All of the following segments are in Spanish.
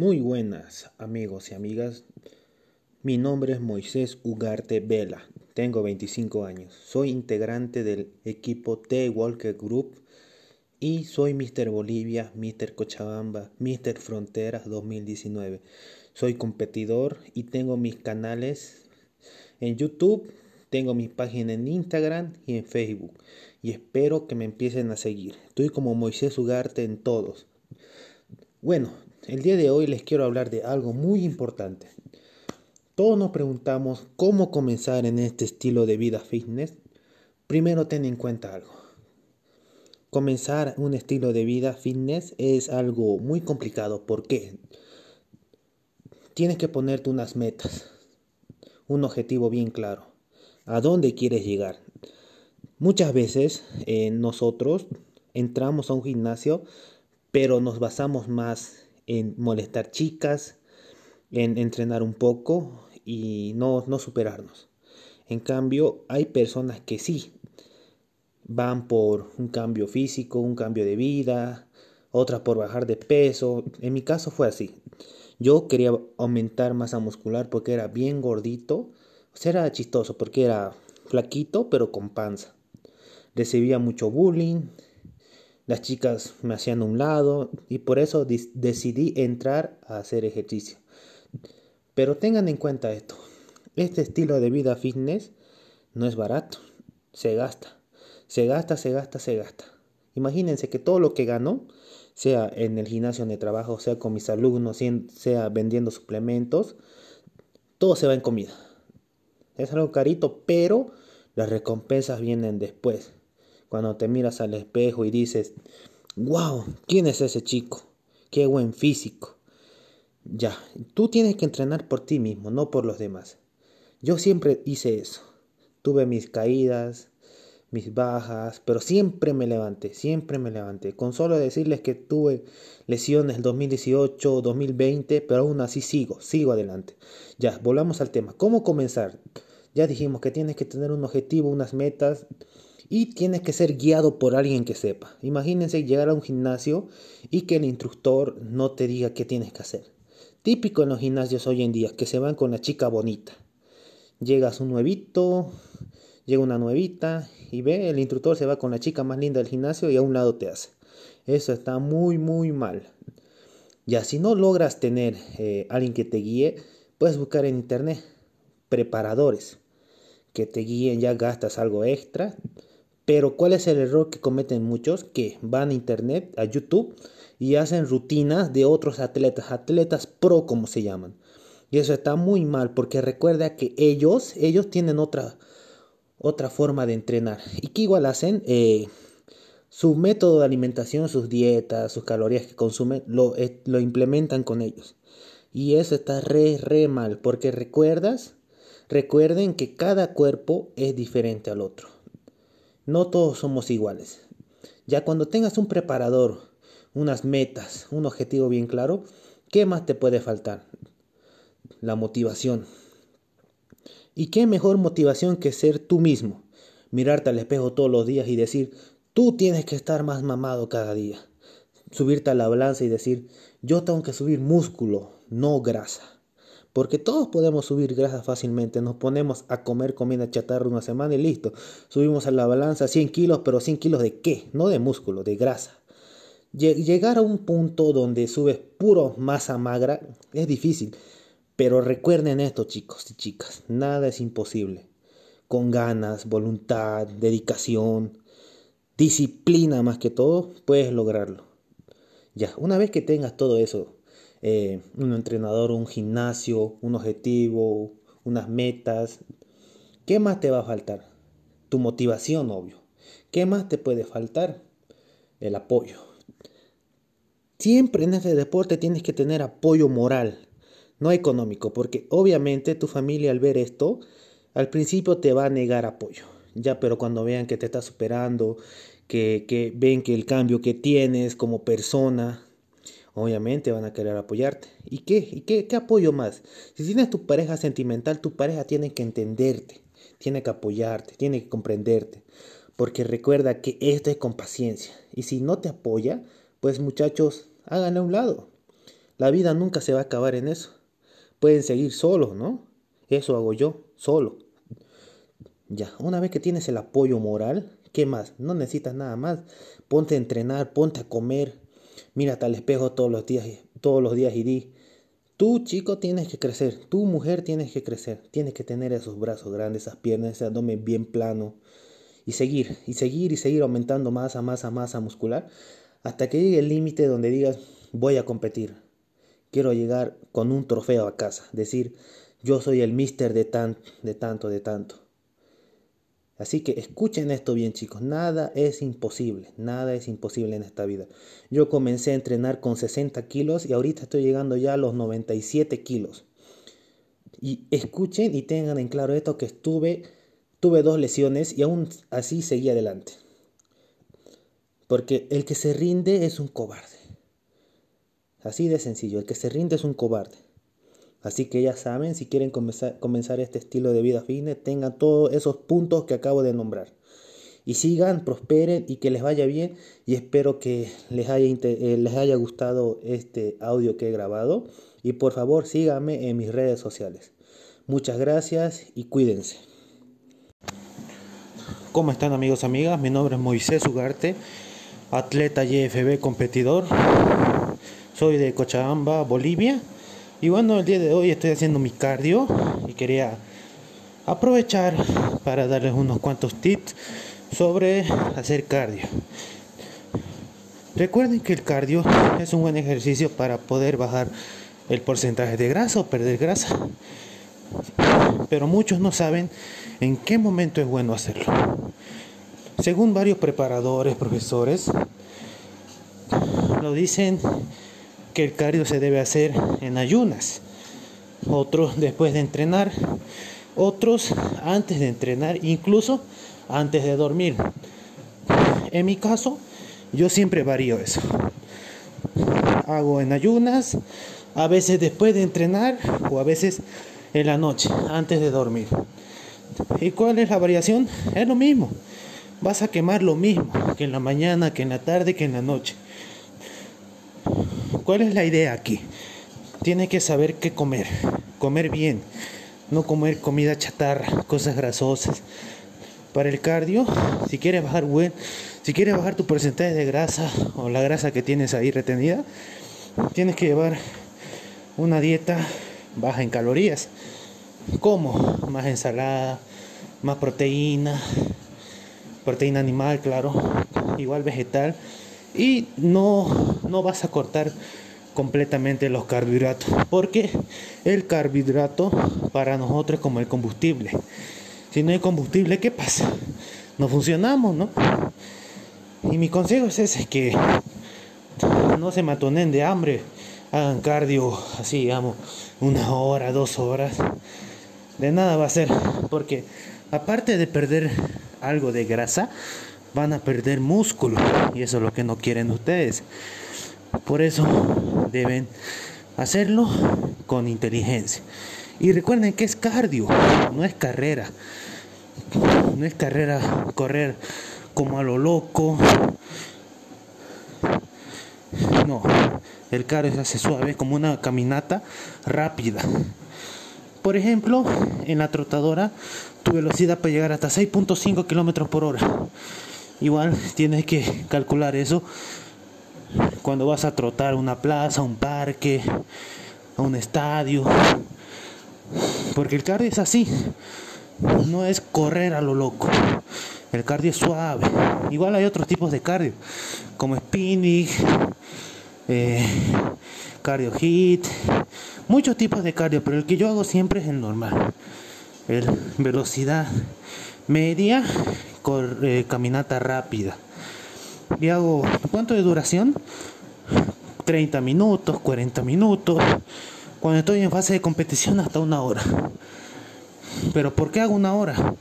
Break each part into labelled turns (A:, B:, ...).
A: Muy buenas amigos y amigas. Mi nombre es Moisés Ugarte Vela. Tengo 25 años. Soy integrante del equipo T Walker Group y soy Mr. Bolivia, Mr. Cochabamba, Mr. Fronteras 2019. Soy competidor y tengo mis canales en YouTube, tengo mi página en Instagram y en Facebook y espero que me empiecen a seguir. Estoy como Moisés Ugarte en todos. Bueno, el día de hoy les quiero hablar de algo muy importante. Todos nos preguntamos cómo comenzar en este estilo de vida fitness. Primero ten en cuenta algo. Comenzar un estilo de vida fitness es algo muy complicado. ¿Por qué? Tienes que ponerte unas metas, un objetivo bien claro. ¿A dónde quieres llegar? Muchas veces eh, nosotros entramos a un gimnasio pero nos basamos más en molestar chicas, en entrenar un poco y no, no superarnos. En cambio, hay personas que sí van por un cambio físico, un cambio de vida, otras por bajar de peso. En mi caso fue así. Yo quería aumentar masa muscular porque era bien gordito. O sea, era chistoso porque era flaquito pero con panza. Recibía mucho bullying, las chicas me hacían un lado y por eso decidí entrar a hacer ejercicio. Pero tengan en cuenta esto, este estilo de vida fitness no es barato, se gasta, se gasta, se gasta, se gasta. Imagínense que todo lo que gano, sea en el gimnasio de trabajo, sea con mis alumnos, sea vendiendo suplementos, todo se va en comida. Es algo carito, pero las recompensas vienen después. Cuando te miras al espejo y dices, wow, ¿quién es ese chico? Qué buen físico. Ya, tú tienes que entrenar por ti mismo, no por los demás. Yo siempre hice eso. Tuve mis caídas, mis bajas, pero siempre me levanté, siempre me levanté. Con solo decirles que tuve lesiones el 2018, 2020, pero aún así sigo, sigo adelante. Ya, volvamos al tema. ¿Cómo comenzar? Ya dijimos que tienes que tener un objetivo, unas metas y tienes que ser guiado por alguien que sepa. Imagínense llegar a un gimnasio y que el instructor no te diga qué tienes que hacer. Típico en los gimnasios hoy en día, que se van con la chica bonita. Llegas un nuevito, llega una nuevita y ve, el instructor se va con la chica más linda del gimnasio y a un lado te hace. Eso está muy, muy mal. Ya, si no logras tener eh, alguien que te guíe, puedes buscar en internet preparadores que te guíen, ya gastas algo extra pero ¿cuál es el error que cometen muchos? Que van a internet, a YouTube y hacen rutinas de otros atletas, atletas pro como se llaman. Y eso está muy mal porque recuerda que ellos, ellos tienen otra, otra forma de entrenar. ¿Y que igual hacen? Eh, su método de alimentación, sus dietas, sus calorías que consumen, lo, eh, lo implementan con ellos. Y eso está re, re mal porque recuerdas, recuerden que cada cuerpo es diferente al otro. No todos somos iguales. Ya cuando tengas un preparador, unas metas, un objetivo bien claro, ¿qué más te puede faltar? La motivación. ¿Y qué mejor motivación que ser tú mismo? Mirarte al espejo todos los días y decir, tú tienes que estar más mamado cada día. Subirte a la balanza y decir, yo tengo que subir músculo, no grasa. Porque todos podemos subir grasa fácilmente. Nos ponemos a comer comida chatarra una semana y listo. Subimos a la balanza 100 kilos, pero 100 kilos de qué? No de músculo, de grasa. Llegar a un punto donde subes puro masa magra es difícil. Pero recuerden esto chicos y chicas, nada es imposible. Con ganas, voluntad, dedicación, disciplina más que todo, puedes lograrlo. Ya, una vez que tengas todo eso eh, un entrenador, un gimnasio, un objetivo, unas metas. ¿Qué más te va a faltar? Tu motivación, obvio. ¿Qué más te puede faltar? El apoyo. Siempre en ese deporte tienes que tener apoyo moral, no económico, porque obviamente tu familia al ver esto, al principio te va a negar apoyo. Ya, pero cuando vean que te estás superando, que ven que el cambio que tienes como persona, obviamente van a querer apoyarte. ¿Y qué? ¿Y qué, qué apoyo más? Si tienes tu pareja sentimental, tu pareja tiene que entenderte, tiene que apoyarte, tiene que comprenderte. Porque recuerda que esto es con paciencia. Y si no te apoya, pues muchachos, háganle a un lado. La vida nunca se va a acabar en eso. Pueden seguir solos, ¿no? Eso hago yo, solo. Ya, una vez que tienes el apoyo moral, ¿qué más? No necesitas nada más. Ponte a entrenar, ponte a comer. Mírate al espejo todos los días, todos los días y di, Tú, chico, tienes que crecer. Tu mujer tienes que crecer. Tienes que tener esos brazos grandes, esas piernas, ese abdomen bien plano. Y seguir, y seguir, y seguir aumentando masa, masa, masa muscular. Hasta que llegue el límite donde digas, voy a competir. Quiero llegar con un trofeo a casa. Decir, yo soy el mister de, tan, de tanto, de tanto. Así que escuchen esto bien chicos, nada es imposible, nada es imposible en esta vida. Yo comencé a entrenar con 60 kilos y ahorita estoy llegando ya a los 97 kilos. Y escuchen y tengan en claro esto que estuve, tuve dos lesiones y aún así seguí adelante. Porque el que se rinde es un cobarde. Así de sencillo, el que se rinde es un cobarde. Así que ya saben, si quieren comenzar, este estilo de vida fitness, tengan todos esos puntos que acabo de nombrar. Y sigan, prosperen y que les vaya bien. Y espero que les haya, eh, les haya gustado este audio que he grabado. Y por favor síganme en mis redes sociales. Muchas gracias y cuídense. ¿Cómo están amigos, amigas? Mi nombre es Moisés Ugarte, atleta YFB competidor. Soy de Cochabamba, Bolivia. Y bueno, el día de hoy estoy haciendo mi cardio y quería aprovechar para darles unos cuantos tips sobre hacer cardio. Recuerden que el cardio es un buen ejercicio para poder bajar el porcentaje de grasa o perder grasa. Pero muchos no saben en qué momento es bueno hacerlo. Según varios preparadores, profesores, lo dicen que el cardio se debe hacer en ayunas, otros después de entrenar, otros antes de entrenar, incluso antes de dormir. En mi caso, yo siempre varío eso. Hago en ayunas, a veces después de entrenar o a veces en la noche, antes de dormir. ¿Y cuál es la variación? Es lo mismo. Vas a quemar lo mismo que en la mañana, que en la tarde, que en la noche. ¿Cuál es la idea aquí? Tiene que saber qué comer, comer bien, no comer comida chatarra, cosas grasosas. Para el cardio, si quieres bajar buen, si quieres bajar tu porcentaje de grasa o la grasa que tienes ahí retenida, tienes que llevar una dieta baja en calorías. ¿Cómo? Más ensalada, más proteína, proteína animal, claro, igual vegetal y no, no vas a cortar completamente los carbohidratos porque el carbohidrato para nosotros es como el combustible. Si no hay combustible qué pasa no funcionamos no y mi consejo es ese que no se matonen de hambre hagan cardio así digamos una hora dos horas. De nada va a ser porque aparte de perder algo de grasa van a perder músculo y eso es lo que no quieren ustedes. Por eso deben hacerlo con inteligencia. Y recuerden que es cardio, no es carrera. No es carrera correr como a lo loco. No, el cardio se hace suave como una caminata rápida. Por ejemplo, en la trotadora tu velocidad puede llegar hasta 6.5 kilómetros por hora. Igual tienes que calcular eso cuando vas a trotar una plaza, un parque, un estadio. Porque el cardio es así. No es correr a lo loco. El cardio es suave. Igual hay otros tipos de cardio, como spinning, eh, cardio hit, muchos tipos de cardio, pero el que yo hago siempre es el normal. El velocidad media eh, caminata rápida. Y hago, ¿cuánto de duración? 30 minutos, 40 minutos. Cuando estoy en fase de competición hasta una hora. Pero ¿por qué hago una hora?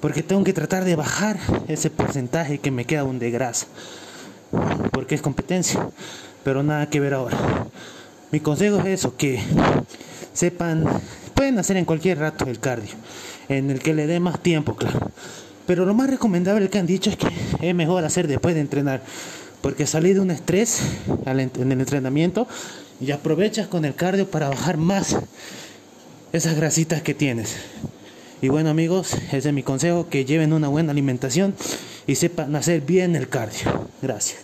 A: Porque tengo que tratar de bajar ese porcentaje que me queda aún de grasa. Porque es competencia. Pero nada que ver ahora. Mi consejo es eso, que sepan, pueden hacer en cualquier rato el cardio, en el que le dé más tiempo, claro. Pero lo más recomendable que han dicho es que es mejor hacer después de entrenar. Porque salir de un estrés en el entrenamiento y aprovechas con el cardio para bajar más esas grasitas que tienes. Y bueno amigos, ese es mi consejo, que lleven una buena alimentación y sepan hacer bien el cardio. Gracias.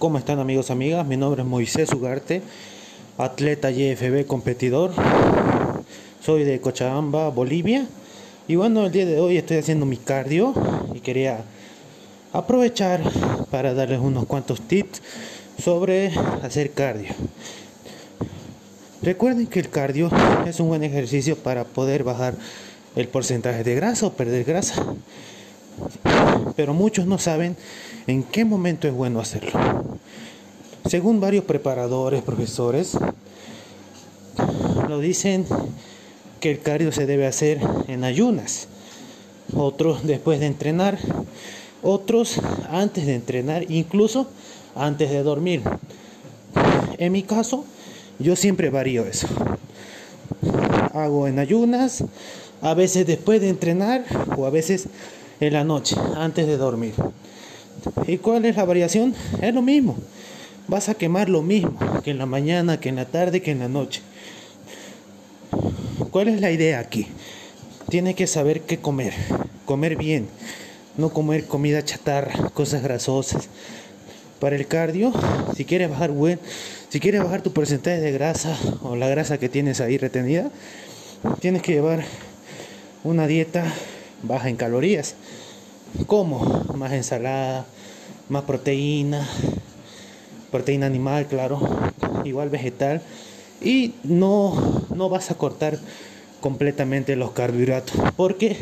A: ¿Cómo están amigos, amigas? Mi nombre es Moisés Ugarte, atleta YFB competidor. Soy de Cochabamba, Bolivia. Y bueno, el día de hoy estoy haciendo mi cardio y quería aprovechar para darles unos cuantos tips sobre hacer cardio. Recuerden que el cardio es un buen ejercicio para poder bajar el porcentaje de grasa o perder grasa. Pero muchos no saben en qué momento es bueno hacerlo. Según varios preparadores, profesores, lo dicen que el cardio se debe hacer en ayunas, otros después de entrenar, otros antes de entrenar, incluso antes de dormir. En mi caso, yo siempre varío eso. Hago en ayunas, a veces después de entrenar o a veces en la noche, antes de dormir. ¿Y cuál es la variación? Es lo mismo. Vas a quemar lo mismo que en la mañana, que en la tarde, que en la noche. ¿Cuál es la idea aquí? Tiene que saber qué comer, comer bien, no comer comida chatarra, cosas grasosas. Para el cardio, si quieres bajar buen, si quieres bajar tu porcentaje de grasa o la grasa que tienes ahí retenida, tienes que llevar una dieta baja en calorías. ¿Cómo? Más ensalada, más proteína, proteína animal, claro, igual vegetal. Y no, no vas a cortar completamente los carbohidratos, porque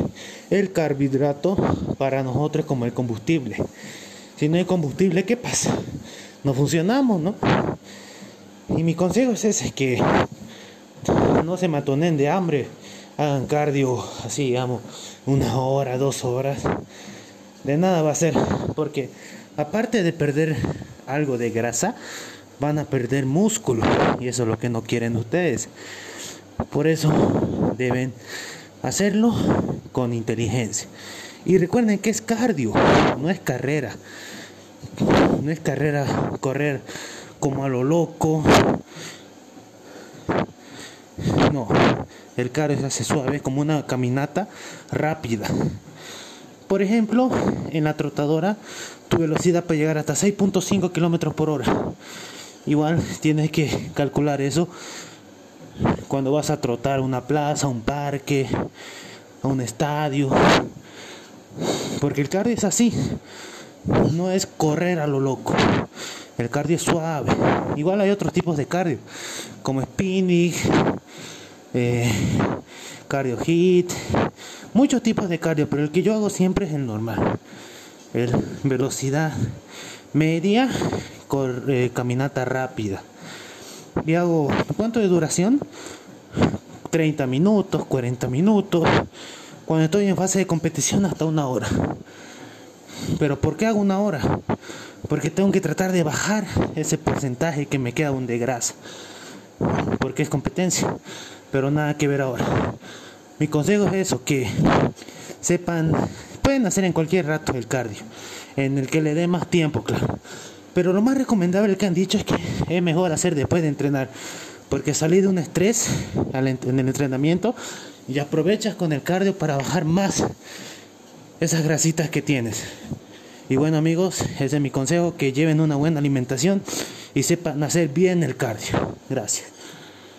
A: el carbohidrato para nosotros es como el combustible. Si no hay combustible, ¿qué pasa? No funcionamos, ¿no? Y mi consejo es ese, que no se matonen de hambre, hagan cardio así, digamos, una hora, dos horas. De nada va a ser, porque aparte de perder algo de grasa, van a perder músculo y eso es lo que no quieren ustedes. Por eso deben hacerlo con inteligencia. Y recuerden que es cardio, no es carrera. No es carrera correr como a lo loco. No, el cardio se hace suave, como una caminata rápida. Por ejemplo, en la trotadora, tu velocidad puede llegar hasta 6.5 kilómetros por hora. Igual tienes que calcular eso cuando vas a trotar una plaza, un parque, un estadio. Porque el cardio es así. No es correr a lo loco. El cardio es suave. Igual hay otros tipos de cardio, como spinning, eh, cardio hit, muchos tipos de cardio, pero el que yo hago siempre es el normal. El velocidad media, eh, caminata rápida. Y hago, ¿cuánto de duración? 30 minutos, 40 minutos. Cuando estoy en fase de competición hasta una hora. Pero ¿por qué hago una hora? Porque tengo que tratar de bajar ese porcentaje que me queda aún de grasa. Porque es competencia. Pero nada que ver ahora. Mi consejo es eso, que sepan, pueden hacer en cualquier rato el cardio, en el que le dé más tiempo, claro. Pero lo más recomendable que han dicho es que es mejor hacer después de entrenar, porque salir de un estrés en el entrenamiento y aprovechas con el cardio para bajar más esas grasitas que tienes. Y bueno amigos, ese es mi consejo, que lleven una buena alimentación y sepan hacer bien el cardio. Gracias.